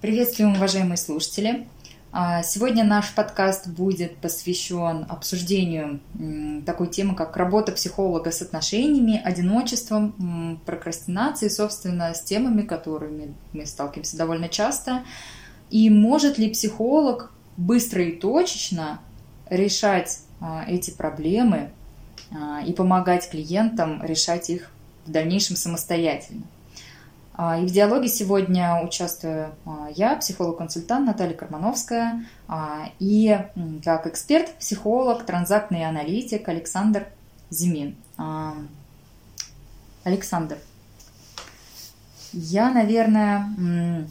Приветствуем, уважаемые слушатели. А, сегодня наш подкаст будет посвящен обсуждению такой темы, как работа психолога с отношениями, одиночеством, прокрастинацией, собственно, с темами, которыми мы сталкиваемся довольно часто. И может ли психолог быстро и точечно решать а, эти проблемы а, и помогать клиентам решать их в дальнейшем самостоятельно? А, и в диалоге сегодня участвую а, я, психолог-консультант Наталья Кармановская, а, и как эксперт, психолог, транзактный аналитик Александр Зимин. Александр, я, наверное,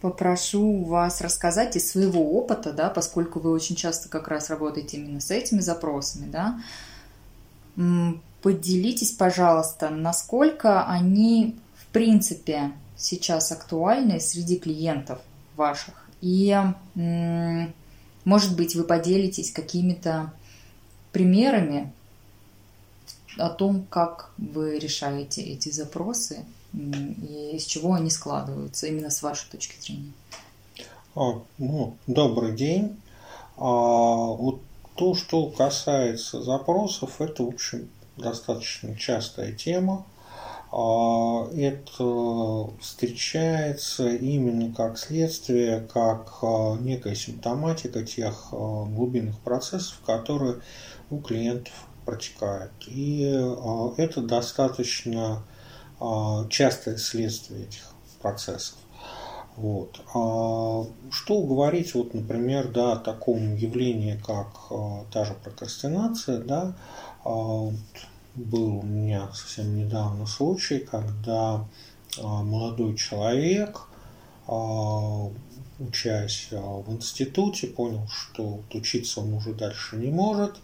попрошу вас рассказать из своего опыта, да, поскольку вы очень часто как раз работаете именно с этими запросами, да, поделитесь, пожалуйста, насколько они принципе сейчас актуальны среди клиентов ваших? И, может быть, вы поделитесь какими-то примерами о том, как вы решаете эти запросы и из чего они складываются, именно с вашей точки зрения. А, ну, добрый день. А, вот то, что касается запросов, это, в общем, достаточно частая тема. А, это встречается именно как следствие, как а, некая симптоматика тех а, глубинных процессов, которые у клиентов протекают. И это достаточно частое следствие этих процессов. Вот. Что говорить, вот, например, да, о таком явлении, как та же прокрастинация, да, был у меня совсем недавно случай, когда а, молодой человек, а, учась а, в институте, понял, что учиться он уже дальше не может,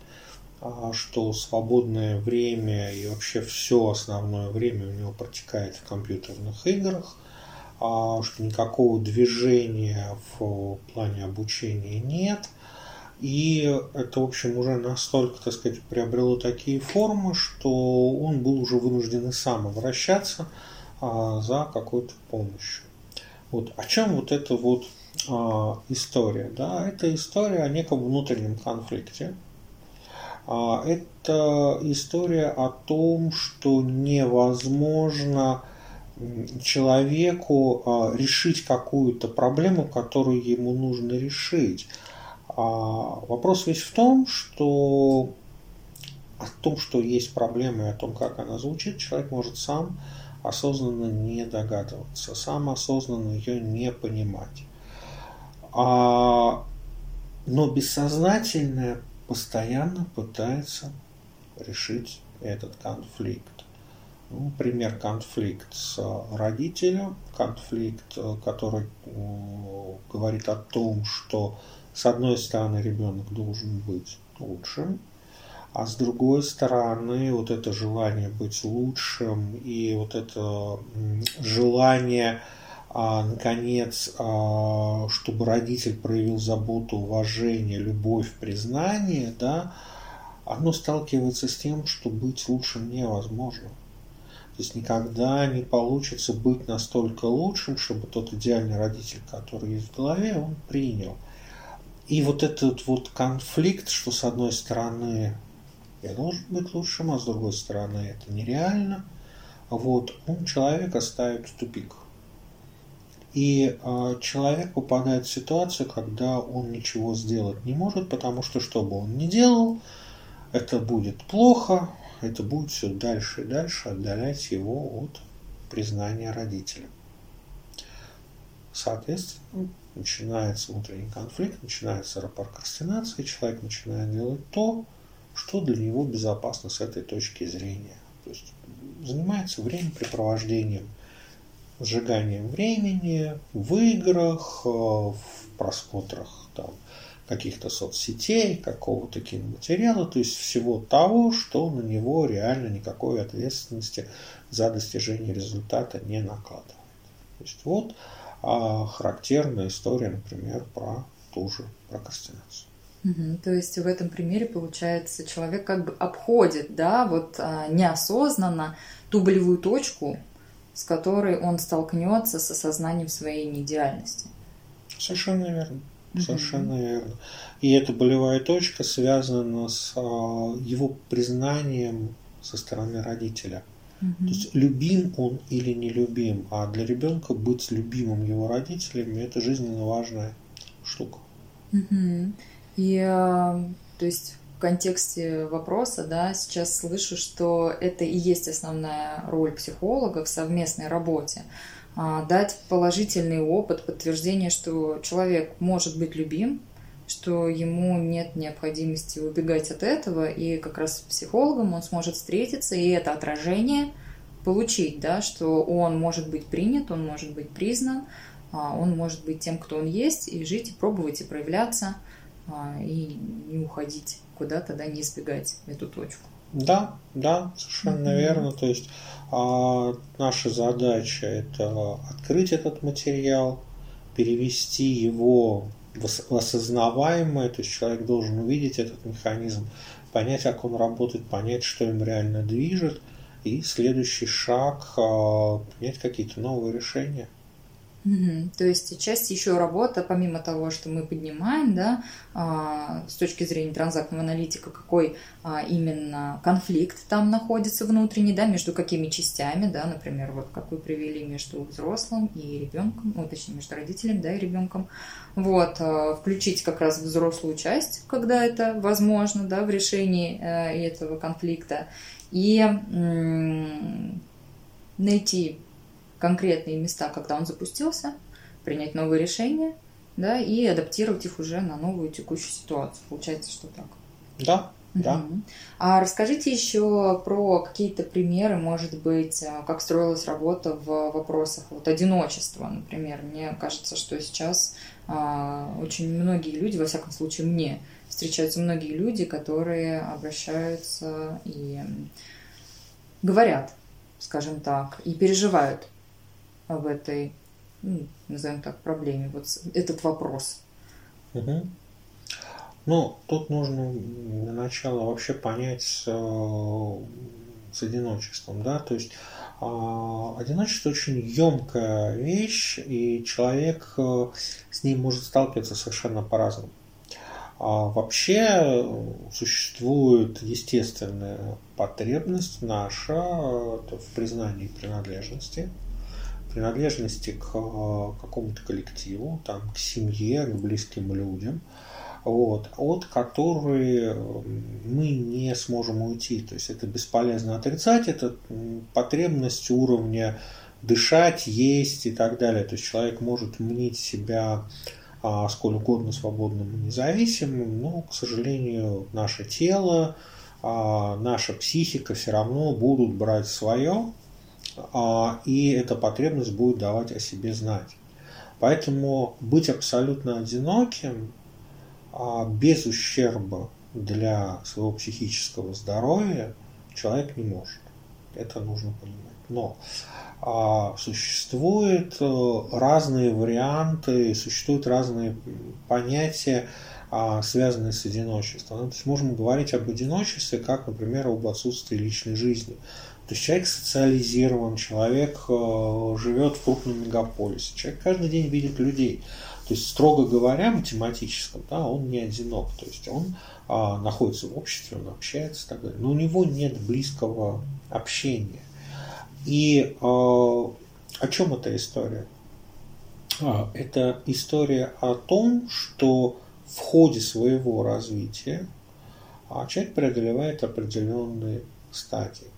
что свободное время и вообще все основное время у него протекает в компьютерных играх, что никакого движения в плане обучения нет – и это, в общем, уже настолько, так сказать, приобрело такие формы, что он был уже вынужден и сам обращаться а, за какой-то помощью. Вот. О чем вот эта вот а, история? Да? Это история о неком внутреннем конфликте. А, это история о том, что невозможно человеку решить какую-то проблему, которую ему нужно решить. А вопрос весь в том, что о том, что есть проблема и о том, как она звучит, человек может сам осознанно не догадываться, сам осознанно ее не понимать. А, но бессознательное постоянно пытается решить этот конфликт. Ну, пример конфликт с родителем, конфликт, который говорит о том, что с одной стороны, ребенок должен быть лучшим, а с другой стороны, вот это желание быть лучшим и вот это желание, а, наконец, а, чтобы родитель проявил заботу, уважение, любовь, признание, да, оно сталкивается с тем, что быть лучшим невозможно. То есть никогда не получится быть настолько лучшим, чтобы тот идеальный родитель, который есть в голове, он принял – и вот этот вот конфликт, что с одной стороны я должен быть лучшим, а с другой стороны это нереально, вот, он человека ставит в тупик. И э, человек попадает в ситуацию, когда он ничего сделать не может, потому что что бы он ни делал, это будет плохо, это будет все дальше и дальше отдалять его от признания родителя. Соответственно, начинается внутренний конфликт, начинается прокрастинация, человек начинает делать то, что для него безопасно с этой точки зрения. То есть занимается времяпрепровождением, сжиганием времени в играх, э, в просмотрах там, каких-то соцсетей, какого-то киноматериала, то есть всего того, что на него реально никакой ответственности за достижение результата не накладывает. То есть вот а характерная история, например, про ту же прокрастинацию. Угу, то есть в этом примере получается человек как бы обходит, да, вот а, неосознанно ту болевую точку с которой он столкнется с осознанием своей неидеальности. Совершенно верно. Совершенно mm-hmm. верно. И эта болевая точка связана с а, его признанием со стороны родителя. Mm-hmm. То есть любим он или не любим, а для ребенка быть любимым его родителями это жизненно важная штука. Mm-hmm. И а, то есть в контексте вопроса, да, сейчас слышу, что это и есть основная роль психолога в совместной работе. А, дать положительный опыт, подтверждение, что человек может быть любим, что ему нет необходимости убегать от этого, и как раз с психологом он сможет встретиться, и это отражение получить, да, что он может быть принят, он может быть признан, а, он может быть тем, кто он есть, и жить, и пробовать, и проявляться, а, и не уходить куда-то, да, не избегать эту точку. Да, да, совершенно mm-hmm. верно. То есть а, наша задача это открыть этот материал, перевести его осознаваемое, то есть человек должен увидеть этот механизм, понять, как он работает, понять, что им реально движет, и следующий шаг а, принять какие-то новые решения. Угу. То есть часть еще работа, помимо того, что мы поднимаем, да, а, с точки зрения транзактного аналитика, какой а, именно конфликт там находится внутренний, да, между какими частями, да, например, вот как вы привели между взрослым и ребенком, ну, точнее, между родителем, да, и ребенком. Вот, а, включить как раз взрослую часть, когда это возможно, да, в решении э, этого конфликта, и найти конкретные места, когда он запустился, принять новые решения, да, и адаптировать их уже на новую текущую ситуацию. Получается, что так. Да, да. А расскажите еще про какие-то примеры, может быть, э, как строилась работа в вопросах вот одиночества, например. Мне кажется, что сейчас а, очень многие люди, во всяком случае мне, встречаются многие люди, которые обращаются и говорят, скажем так, и переживают в этой, ну, назовем так, проблеме, вот этот вопрос? Угу. Ну, тут нужно для начала вообще понять с, э, с одиночеством, да, то есть а, одиночество очень емкая вещь, и человек э, с ней может сталкиваться совершенно по-разному. А вообще существует естественная потребность наша э, в признании принадлежности, принадлежности к э, какому-то коллективу, там, к семье, к близким людям, вот, от которой мы не сможем уйти. То есть это бесполезно отрицать, это потребность уровня дышать, есть и так далее. То есть человек может мнить себя а, сколь угодно свободным и независимым, но, к сожалению, наше тело, а, наша психика все равно будут брать свое, и эта потребность будет давать о себе знать. Поэтому быть абсолютно одиноким а, без ущерба для своего психического здоровья человек не может. Это нужно понимать. Но а, существуют э, разные варианты, существуют разные понятия, связанные с одиночеством. То есть можем говорить об одиночестве, как, например, об отсутствии личной жизни. То есть человек социализирован, человек э, живет в крупном мегаполисе, человек каждый день видит людей. То есть, строго говоря, математическом, да, он не одинок. То есть он а, находится в обществе, он общается и так далее. Но у него нет близкого общения. И а, о чем эта история? А, это история о том, что в ходе своего развития а, человек преодолевает определенные стадии.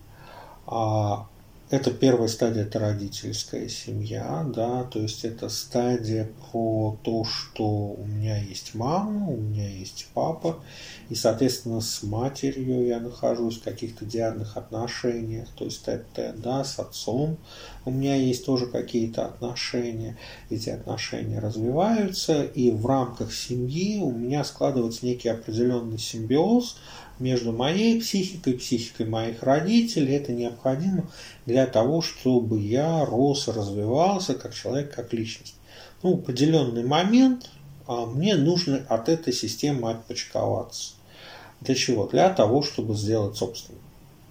А, это первая стадия, это родительская семья, да, то есть это стадия про то, что у меня есть мама, у меня есть папа, и, соответственно, с матерью я нахожусь в каких-то диадных отношениях, то есть это, да, с отцом у меня есть тоже какие-то отношения, эти отношения развиваются, и в рамках семьи у меня складывается некий определенный симбиоз, между моей психикой и психикой моих родителей. Это необходимо для того, чтобы я рос, развивался как человек, как личность. Ну, в определенный момент а, мне нужно от этой системы отпочковаться. Для чего? Для того, чтобы сделать собственное.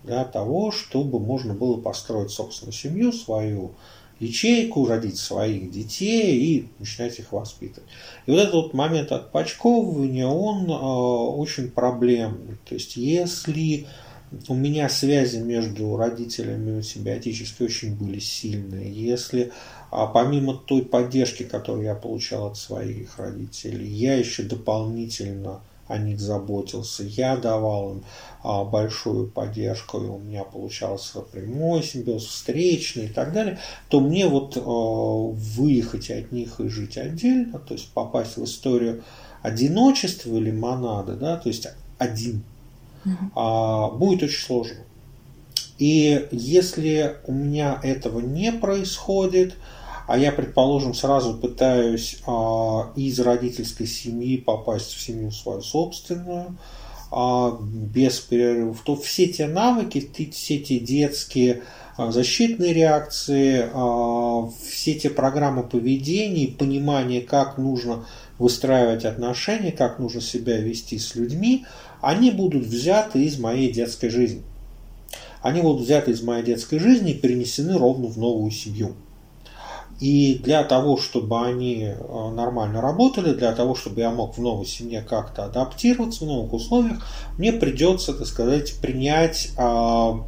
для того, чтобы можно было построить собственную семью, свою ячейку, родить своих детей и начинать их воспитывать. И вот этот вот момент отпочковывания, он э, очень проблемный. То есть если у меня связи между родителями симбиотически очень были сильные, если а помимо той поддержки, которую я получал от своих родителей, я еще дополнительно о них заботился, я давал им а, большую поддержку, и у меня получался прямой симбиоз, встречный и так далее, то мне вот а, выехать от них и жить отдельно, то есть попасть в историю одиночества или монады, да, то есть один, а, будет очень сложно. И если у меня этого не происходит, а я, предположим, сразу пытаюсь а, из родительской семьи попасть в семью свою собственную, а, без перерывов, то все те навыки, все те детские а, защитные реакции, а, все те программы поведения, понимание, как нужно выстраивать отношения, как нужно себя вести с людьми, они будут взяты из моей детской жизни. Они будут взяты из моей детской жизни и перенесены ровно в новую семью. И для того, чтобы они э, нормально работали, для того, чтобы я мог в новой семье как-то адаптироваться в новых условиях, мне придется, так сказать, принять а,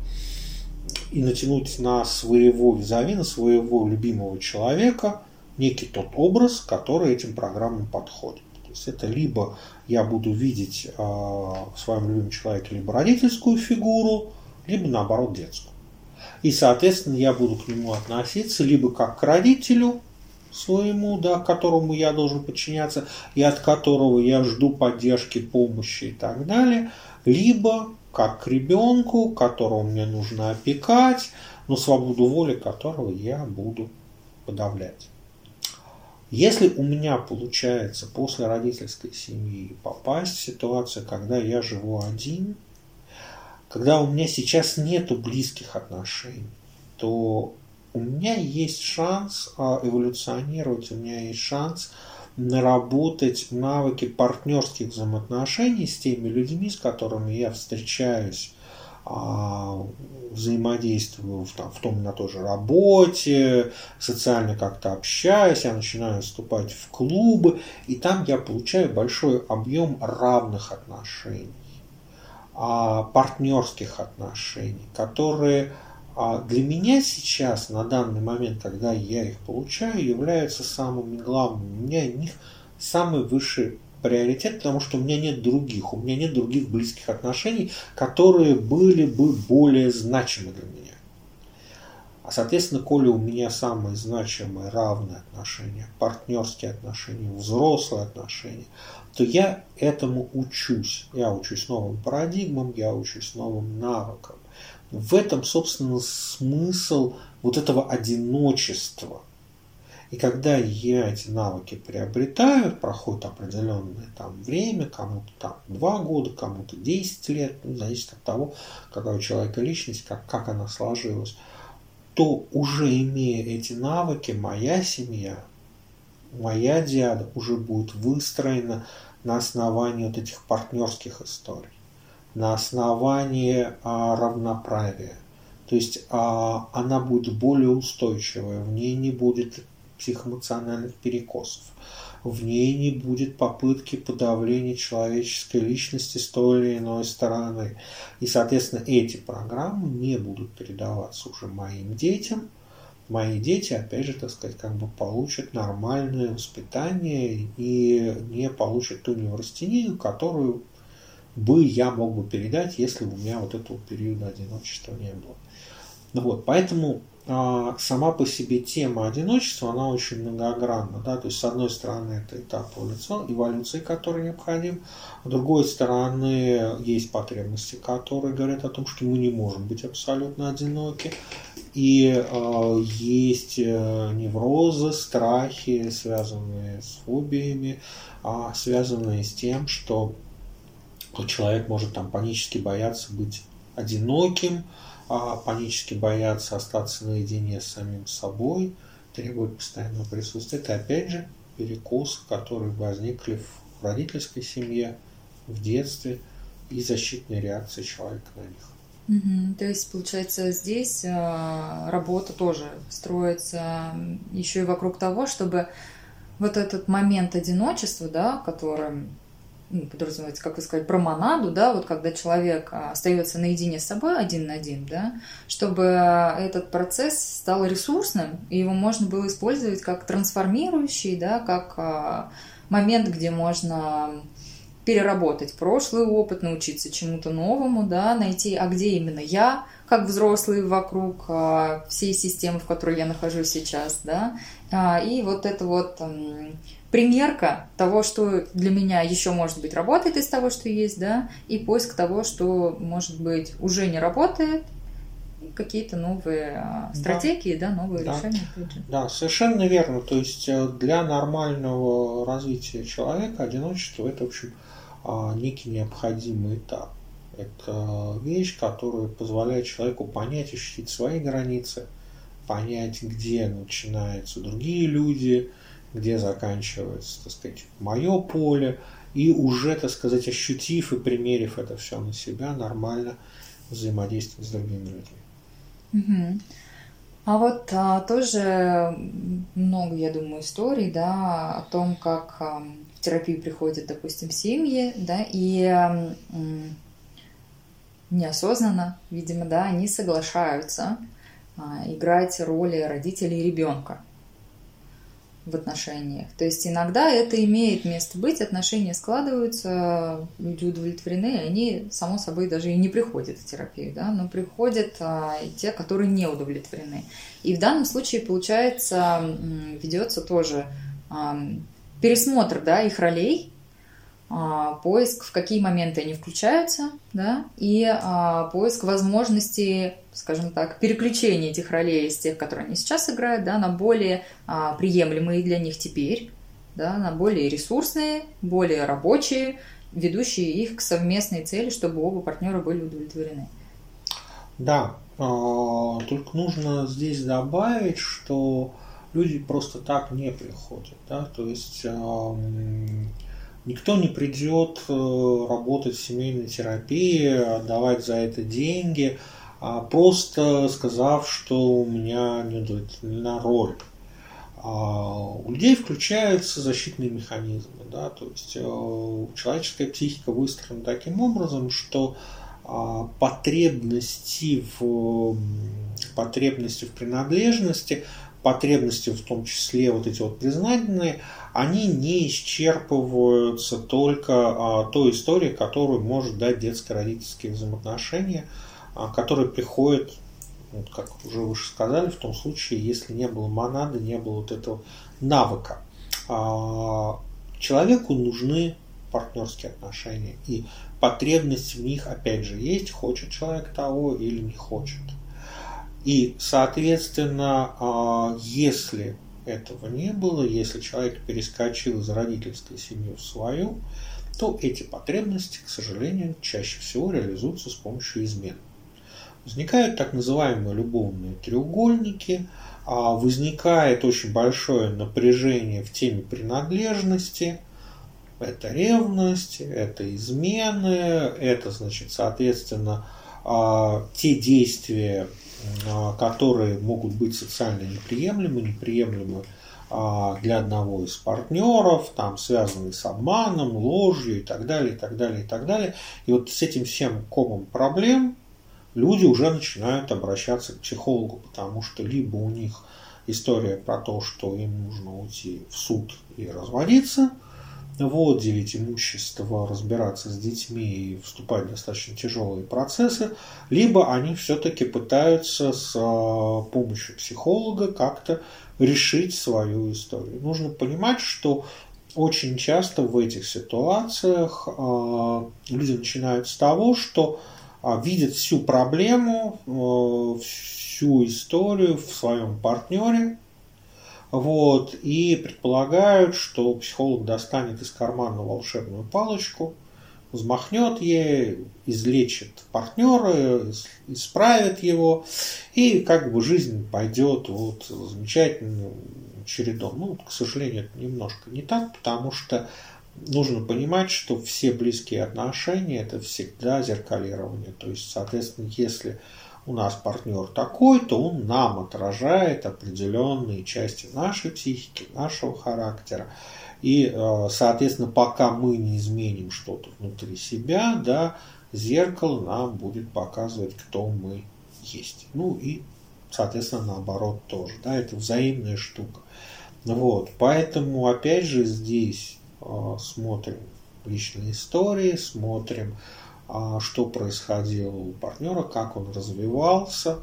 и натянуть на своего визави, на своего любимого человека некий тот образ, который этим программам подходит. То есть это либо я буду видеть а, в своем любимом человеке либо родительскую фигуру, либо наоборот детскую. И, соответственно, я буду к нему относиться либо как к родителю своему, да, которому я должен подчиняться, и от которого я жду поддержки, помощи и так далее, либо как к ребенку, которого мне нужно опекать, но свободу воли которого я буду подавлять. Если у меня получается после родительской семьи попасть в ситуацию, когда я живу один – когда у меня сейчас нету близких отношений, то у меня есть шанс а, эволюционировать, у меня есть шанс наработать навыки партнерских взаимоотношений с теми людьми, с которыми я встречаюсь, а, взаимодействую в, там, в том на той же работе, социально как-то общаюсь, я начинаю вступать в клубы, и там я получаю большой объем равных отношений партнерских отношений, которые а, для меня сейчас, на данный момент, когда я их получаю, являются самыми главными. У меня них самый высший приоритет, потому что у меня нет других, у меня нет других близких отношений, которые были бы более значимы для меня. А соответственно, коли у меня самые значимые равные отношения, партнерские отношения, взрослые отношения, то я этому учусь. Я учусь новым парадигмам, я учусь новым навыкам. В этом, собственно, смысл вот этого одиночества. И когда я эти навыки приобретаю, проходит определенное там время, кому-то там 2 года, кому-то 10 лет, ну, зависит от того, какая у человека личность, как, как она сложилась, то уже имея эти навыки, моя семья, моя диада уже будет выстроена на основании вот этих партнерских историй, на основании а, равноправия. То есть а, она будет более устойчивая, в ней не будет психоэмоциональных перекосов, в ней не будет попытки подавления человеческой личности с той или иной стороны. И, соответственно, эти программы не будут передаваться уже моим детям – мои дети, опять же, так сказать, как бы получат нормальное воспитание и не получат ту неврастению, которую бы я мог бы передать, если бы у меня вот этого периода одиночества не было. Ну вот, поэтому а, сама по себе тема одиночества, она очень многогранна. Да? То есть, с одной стороны, это этап эволюции, который необходим. С другой стороны, есть потребности, которые говорят о том, что мы не можем быть абсолютно одиноки. И э, есть э, неврозы, страхи, связанные с фобиями, э, связанные с тем, что человек может там панически бояться быть одиноким, э, панически бояться остаться наедине с самим собой, требует постоянного присутствия. Это опять же перекосы, которые возникли в родительской семье, в детстве и защитные реакции человека на них. Угу. То есть, получается, здесь э, работа тоже строится еще и вокруг того, чтобы вот этот момент одиночества, да, который ну, подразумевается, как вы сказали, про монаду, да, вот когда человек а, остается наедине с собой один на один, да, чтобы этот процесс стал ресурсным, и его можно было использовать как трансформирующий, да, как а, момент, где можно переработать прошлый опыт, научиться чему-то новому, да, найти, а где именно я, как взрослый вокруг а, всей системы, в которой я нахожусь сейчас, да, а, и вот это вот примерка того, что для меня еще, может быть, работает из того, что есть, да, и поиск того, что, может быть, уже не работает, какие-то новые а, стратегии, да, да новые да. решения. Да, совершенно верно. То есть э, для нормального развития человека одиночество это, в общем, некий необходимый этап. Это вещь, которая позволяет человеку понять, ощутить свои границы, понять, где начинаются другие люди, где заканчивается, так сказать, мое поле, и уже, так сказать, ощутив и примерив это все на себя, нормально взаимодействовать с другими людьми. Угу. А вот а, тоже много, я думаю, историй, да, о том, как а, терапию приходят, допустим, семьи, да, и неосознанно, видимо, да, они соглашаются а, играть роли родителей и ребенка в отношениях. То есть иногда это имеет место быть, отношения складываются, люди удовлетворены, и они, само собой, даже и не приходят в терапию, да, но приходят а, и те, которые не удовлетворены. И в данном случае, получается, ведется тоже пересмотр да, их ролей, а, поиск, в какие моменты они включаются, да, и а, поиск возможности, скажем так, переключения этих ролей из тех, которые они сейчас играют, да, на более а, приемлемые для них теперь, да, на более ресурсные, более рабочие, ведущие их к совместной цели, чтобы оба партнера были удовлетворены. Да, только нужно здесь добавить, что люди просто так не приходят, да, то есть Никто не придет э, работать в семейной терапии, отдавать за это деньги, а просто сказав, что у меня неудовлетворена роль. А у людей включаются защитные механизмы. Да? То есть э, человеческая психика выстроена таким образом, что а, потребности в, потребности в принадлежности, потребности в том числе вот эти вот признательные, они не исчерпываются только а, той историей, которую может дать детско-родительские взаимоотношения, а, которые приходят, вот как уже выше сказали, в том случае, если не было монады, не было вот этого навыка. А, человеку нужны партнерские отношения, и потребность в них, опять же, есть, хочет человек того или не хочет. И, соответственно, а, если этого не было, если человек перескочил из родительской семьи в свою, то эти потребности, к сожалению, чаще всего реализуются с помощью измен. Возникают так называемые любовные треугольники, а возникает очень большое напряжение в теме принадлежности, это ревность, это измены, это, значит, соответственно, а, те действия, которые могут быть социально неприемлемы, неприемлемы а, для одного из партнеров, там связанные с обманом, ложью и так далее, и так далее, и так далее. И вот с этим всем комом проблем люди уже начинают обращаться к психологу, потому что либо у них история про то, что им нужно уйти в суд и разводиться – вот, делить имущество, разбираться с детьми и вступать в достаточно тяжелые процессы, либо они все-таки пытаются с а, помощью психолога как-то решить свою историю. Нужно понимать, что очень часто в этих ситуациях э, люди начинают с того, что э, видят всю проблему, всю историю в своем партнере, вот, и предполагают, что психолог достанет из кармана волшебную палочку, взмахнет ей, излечит партнера, исправит его, и как бы жизнь пойдет вот замечательным чередом. Ну, к сожалению, это немножко не так, потому что нужно понимать, что все близкие отношения это всегда зеркалирование. То есть, соответственно, если у нас партнер такой, то он нам отражает определенные части нашей психики, нашего характера. И, э, соответственно, пока мы не изменим что-то внутри себя, да, зеркало нам будет показывать, кто мы есть. Ну и, соответственно, наоборот тоже. Да, это взаимная штука. Вот, поэтому, опять же, здесь э, смотрим личные истории, смотрим что происходило у партнера, как он развивался,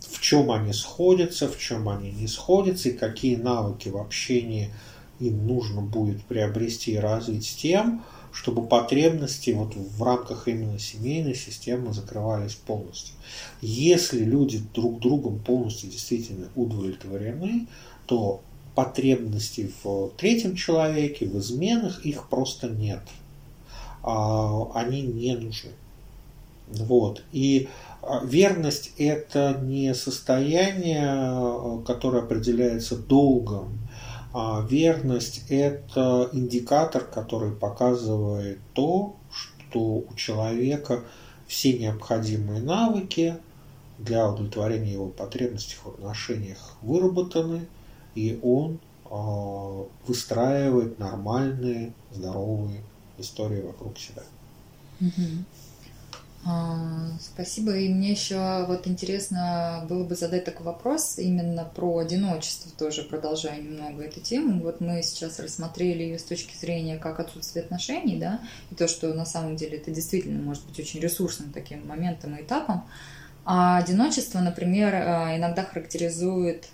в чем они сходятся, в чем они не сходятся, и какие навыки в общении им нужно будет приобрести и развить с тем, чтобы потребности вот в рамках именно семейной системы закрывались полностью. Если люди друг другом полностью действительно удовлетворены, то потребностей в третьем человеке, в изменах их просто нет – а, они не нужны. Вот. И а, верность – это не состояние, которое определяется долгом. А верность – это индикатор, который показывает то, что у человека все необходимые навыки для удовлетворения его потребностей в отношениях выработаны, и он выстраивает нормальные, здоровые истории вокруг себя. А, спасибо. И мне еще вот интересно было бы задать такой вопрос именно про одиночество тоже, продолжая немного эту тему. Вот мы сейчас рассмотрели ее с точки зрения как отсутствие отношений, да, и то, что на самом деле это действительно может быть очень ресурсным таким моментом и этапом. А одиночество, например, а, иногда характеризует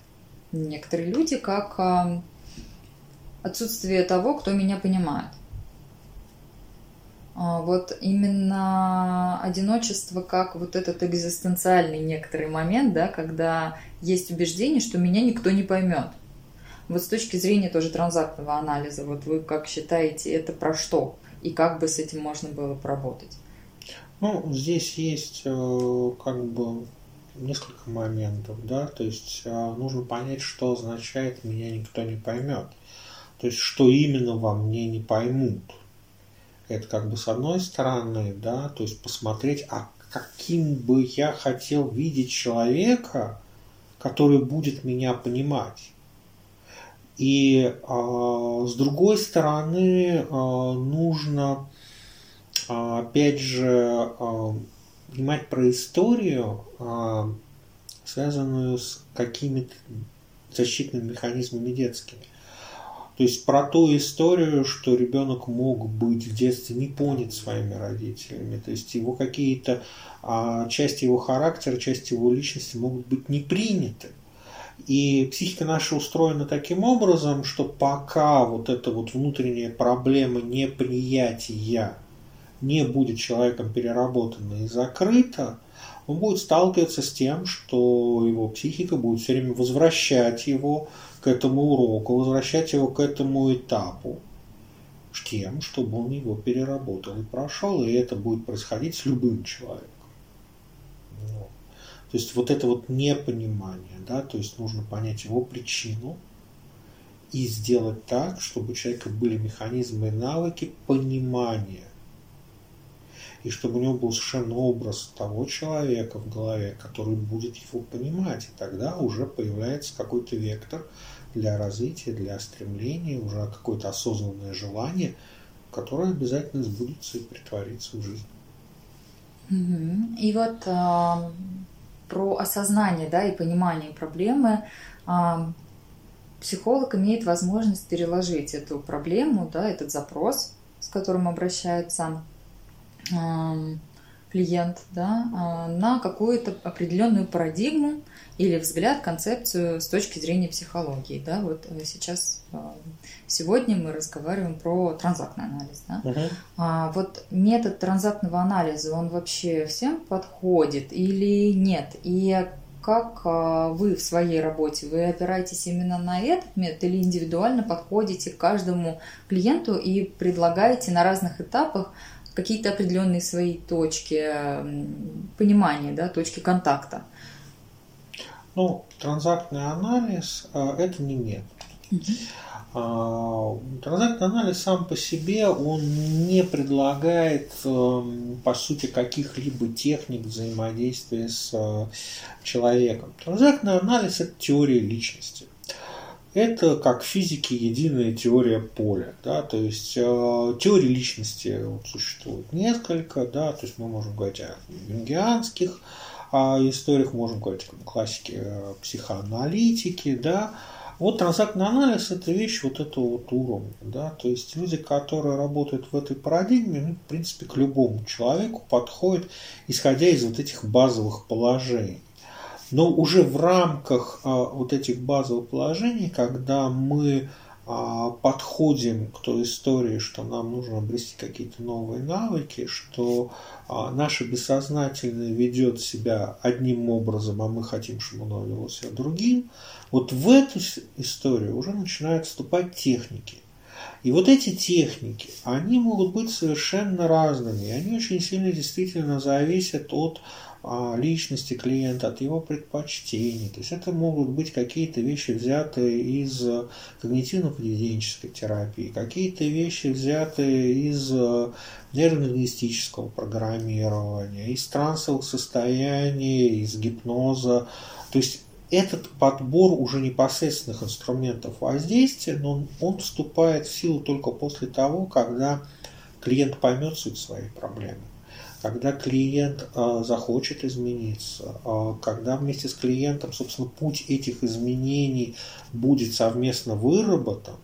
некоторые люди как а, отсутствие того, кто меня понимает. А, вот именно одиночество как вот этот экзистенциальный некоторый момент, да, когда есть убеждение, что меня никто не поймет. Вот с точки зрения тоже транзактного анализа, вот вы как считаете, это про что? И как бы с этим можно было поработать? Ну, здесь есть э, как бы несколько моментов, да, то есть э, нужно понять, что означает «меня никто не поймет», то есть что именно во мне не поймут, это как бы с одной стороны, да, то есть посмотреть, а каким бы я хотел видеть человека, который будет меня понимать. И э, с другой стороны, э, нужно, э, опять же, э, понимать про историю, э, связанную с какими-то защитными механизмами детскими. То есть про ту историю, что ребенок мог быть в детстве не понят своими родителями. То есть его какие-то а, части его характера, части его личности могут быть не приняты. И психика наша устроена таким образом, что пока вот эта вот внутренняя проблема неприятия не будет человеком переработана и закрыта, он будет сталкиваться с тем, что его психика будет все время возвращать его к этому уроку, возвращать его к этому этапу, с тем, чтобы он его переработал и прошел, и это будет происходить с любым человеком. Вот. То есть вот это вот непонимание, да, то есть нужно понять его причину и сделать так, чтобы у человека были механизмы и навыки понимания и чтобы у него был совершенно образ того человека в голове, который будет его понимать. И тогда уже появляется какой-то вектор для развития, для стремления, уже какое-то осознанное желание, которое обязательно сбудется и притворится в жизнь. И вот э, про осознание да, и понимание проблемы э, психолог имеет возможность переложить эту проблему, да, этот запрос, с которым обращается клиент, да, на какую-то определенную парадигму, или взгляд, концепцию с точки зрения психологии. Да? Вот э, сейчас, э, сегодня мы разговариваем про транзактный анализ. Да? Uh-huh. А, вот метод транзактного анализа, он вообще всем подходит или нет? И как э, вы в своей работе, вы опираетесь именно на этот метод или индивидуально подходите к каждому клиенту и предлагаете на разных этапах какие-то определенные свои точки понимания, да, точки контакта? Ну, транзактный анализ э, – это не метод. А, транзактный анализ сам по себе, он не предлагает, эм, по сути, каких-либо техник взаимодействия с э, человеком. Транзактный анализ – это теория личности. Это, как в физике, единая теория поля. Да? То есть э, теории личности вот, существует несколько, да? то есть мы можем говорить о юнгианских о историях, можем говорить о классике э, психоаналитики, да, вот транзактный анализ – это вещь вот этого вот уровня. Да? То есть люди, которые работают в этой парадигме, ну, в принципе, к любому человеку подходят, исходя из вот этих базовых положений. Но уже в рамках а, вот этих базовых положений, когда мы а, подходим к той истории, что нам нужно обрести какие-то новые навыки, что а, наше бессознательное ведет себя одним образом, а мы хотим, чтобы оно вело себя другим, вот в эту историю уже начинают вступать техники. И вот эти техники, они могут быть совершенно разными. Они очень сильно действительно зависят от личности клиента, от его предпочтений. То есть это могут быть какие-то вещи, взятые из когнитивно-поведенческой терапии, какие-то вещи, взятые из нейролингвистического программирования, из трансовых состояний, из гипноза. То есть этот подбор уже непосредственных инструментов воздействия, но он, он вступает в силу только после того, когда клиент поймет суть своей проблемы, когда клиент э, захочет измениться, э, когда вместе с клиентом, собственно, путь этих изменений будет совместно выработан,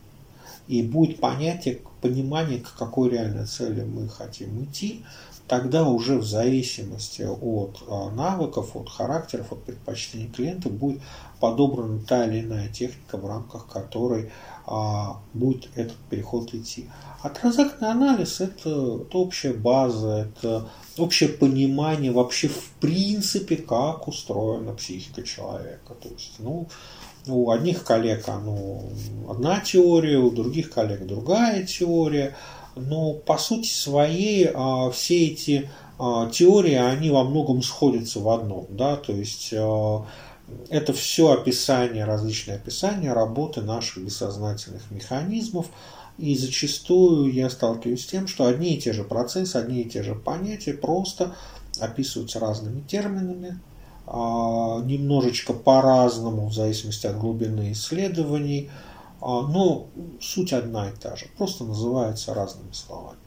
и будет понятие, понимание, к какой реальной цели мы хотим идти, тогда уже в зависимости от а, навыков, от характеров, от предпочтений клиента будет подобрана та или иная техника, в рамках которой а, будет этот переход идти. А транзактный анализ – это, это общая база, это общее понимание вообще в принципе, как устроена психика человека. То есть, ну, у одних коллег оно одна теория, у других коллег другая теория – но по сути своей а, все эти а, теории, они во многом сходятся в одном, да, то есть а, это все описание, различные описания работы наших бессознательных механизмов, и зачастую я сталкиваюсь с тем, что одни и те же процессы, одни и те же понятия просто описываются разными терминами, немножечко по-разному в зависимости от глубины исследований, а, но суть одна и та же, просто называется разными словами.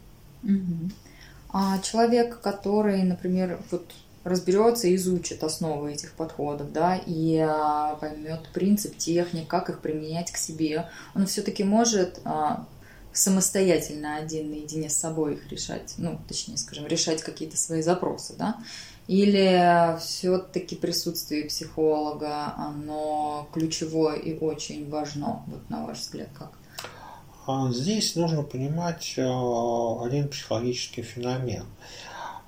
А человек, который, например, вот разберется и изучит основы этих подходов, да, и а, поймет принцип техник, как их применять к себе, он все-таки может а, самостоятельно один наедине с собой их решать, ну, точнее, скажем, решать какие-то свои запросы, да, или все-таки присутствие психолога, оно ключевое и очень важно, вот на ваш взгляд, как? А здесь нужно понимать э, один психологический феномен.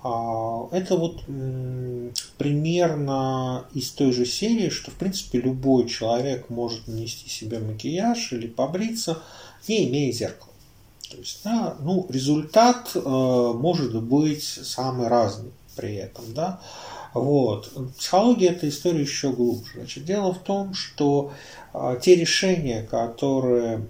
А, это вот примерно из той же серии, что в принципе любой человек может нанести себе макияж или побриться, не имея зеркала. То есть, да, ну, результат э, может быть самый разный при этом, да. Вот. Психология – это история еще глубже. Значит, дело в том, что э, те решения, которые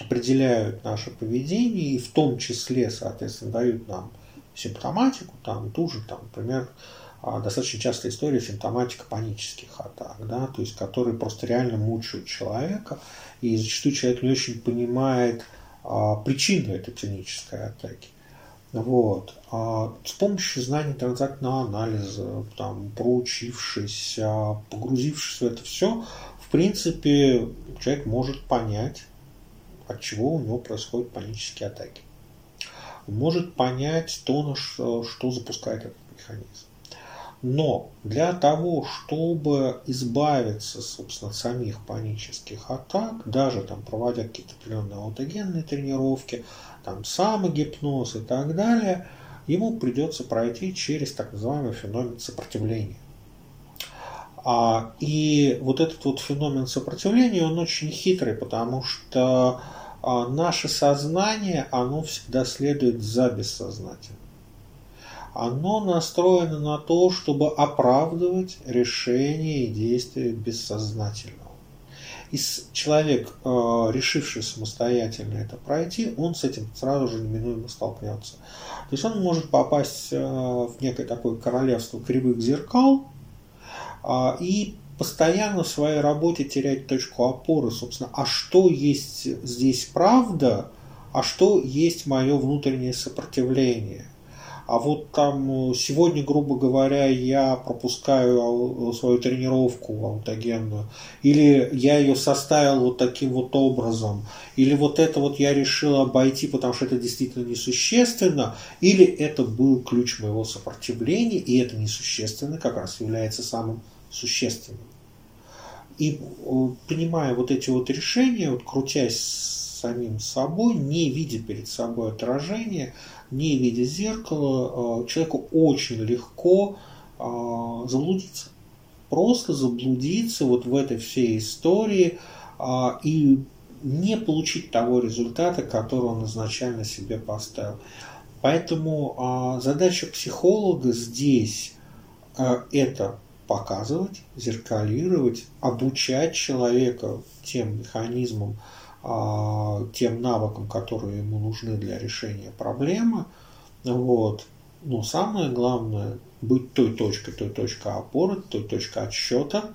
определяют наше поведение, и в том числе, соответственно, дают нам симптоматику, там, ту же, там, например, а, достаточно частая история симптоматика панических атак, да, то есть которые просто реально мучают человека, и зачастую человек не очень понимает а, причину этой панической атаки. Вот. А с помощью знаний транзактного анализа, там, проучившись, погрузившись в это все, в принципе, человек может понять, от чего у него происходят панические атаки. Может понять то, что, что запускает этот механизм. Но для того, чтобы избавиться, собственно, от самих панических атак, даже там проводя какие-то определенные аутогенные тренировки, там самогипноз и так далее, ему придется пройти через так называемый феномен сопротивления. А, и вот этот вот феномен сопротивления, он очень хитрый, потому что а, наше сознание, оно всегда следует за бессознательным. Оно настроено на то, чтобы оправдывать решения и действия бессознательного. И человек, э, решивший самостоятельно это пройти, он с этим сразу же неминуемо столкнется. То есть он может попасть э, в некое такое королевство кривых зеркал а, и постоянно в своей работе терять точку опоры, собственно, а что есть здесь правда, а что есть мое внутреннее сопротивление. А вот там сегодня, грубо говоря, я пропускаю свою тренировку аутогенную, или я ее составил вот таким вот образом, или вот это вот я решил обойти, потому что это действительно несущественно, или это был ключ моего сопротивления, и это несущественно как раз является самым существенным. И понимая вот эти вот решения, вот крутясь самим собой, не видя перед собой отражения, не видя зеркала, э, человеку очень легко э, заблудиться. Просто заблудиться вот в этой всей истории э, и не получить того результата, который он изначально себе поставил. Поэтому задача психолога здесь это показывать, зеркалировать, обучать человека тем механизмам, а, тем навыкам, которые ему нужны для решения проблемы. Вот. Но самое главное быть той точкой, той точкой опоры, той точкой отсчета,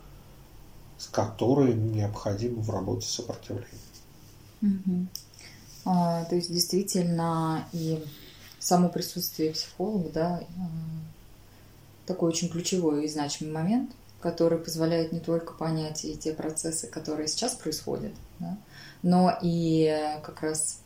с которой необходимо в работе сопротивления. Угу. А, то есть действительно и само присутствие психолога, да, такой очень ключевой и значимый момент, который позволяет не только понять и те процессы, которые сейчас происходят, да, но и как раз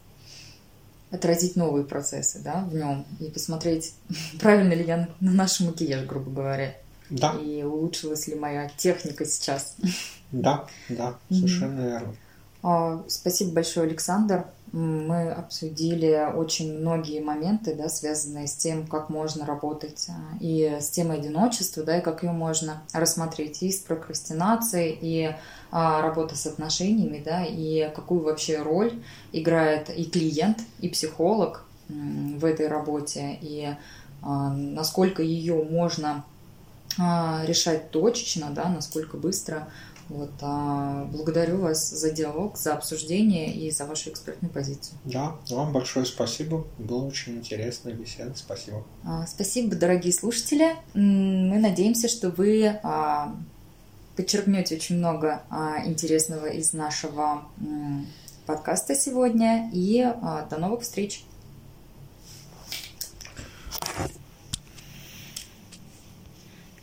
отразить новые процессы да, в нем и посмотреть, правильно ли я наношу макияж, грубо говоря. Да. И улучшилась ли моя техника сейчас. Да, да, совершенно верно. А, спасибо большое, Александр мы обсудили очень многие моменты, да, связанные с тем, как можно работать а, и с темой одиночества, да, и как ее можно рассмотреть и с прокрастинацией, и а, работа с отношениями, да, и какую вообще роль играет и клиент, и психолог в этой работе, и а, насколько ее можно а, решать точечно, да, насколько быстро вот, а благодарю вас за диалог, за обсуждение и за вашу экспертную позицию. Да, вам большое спасибо. Было очень интересная беседа. Спасибо. А, спасибо, дорогие слушатели. Мы надеемся, что вы а, подчеркнете очень много а, интересного из нашего подкаста сегодня. И до новых встреч!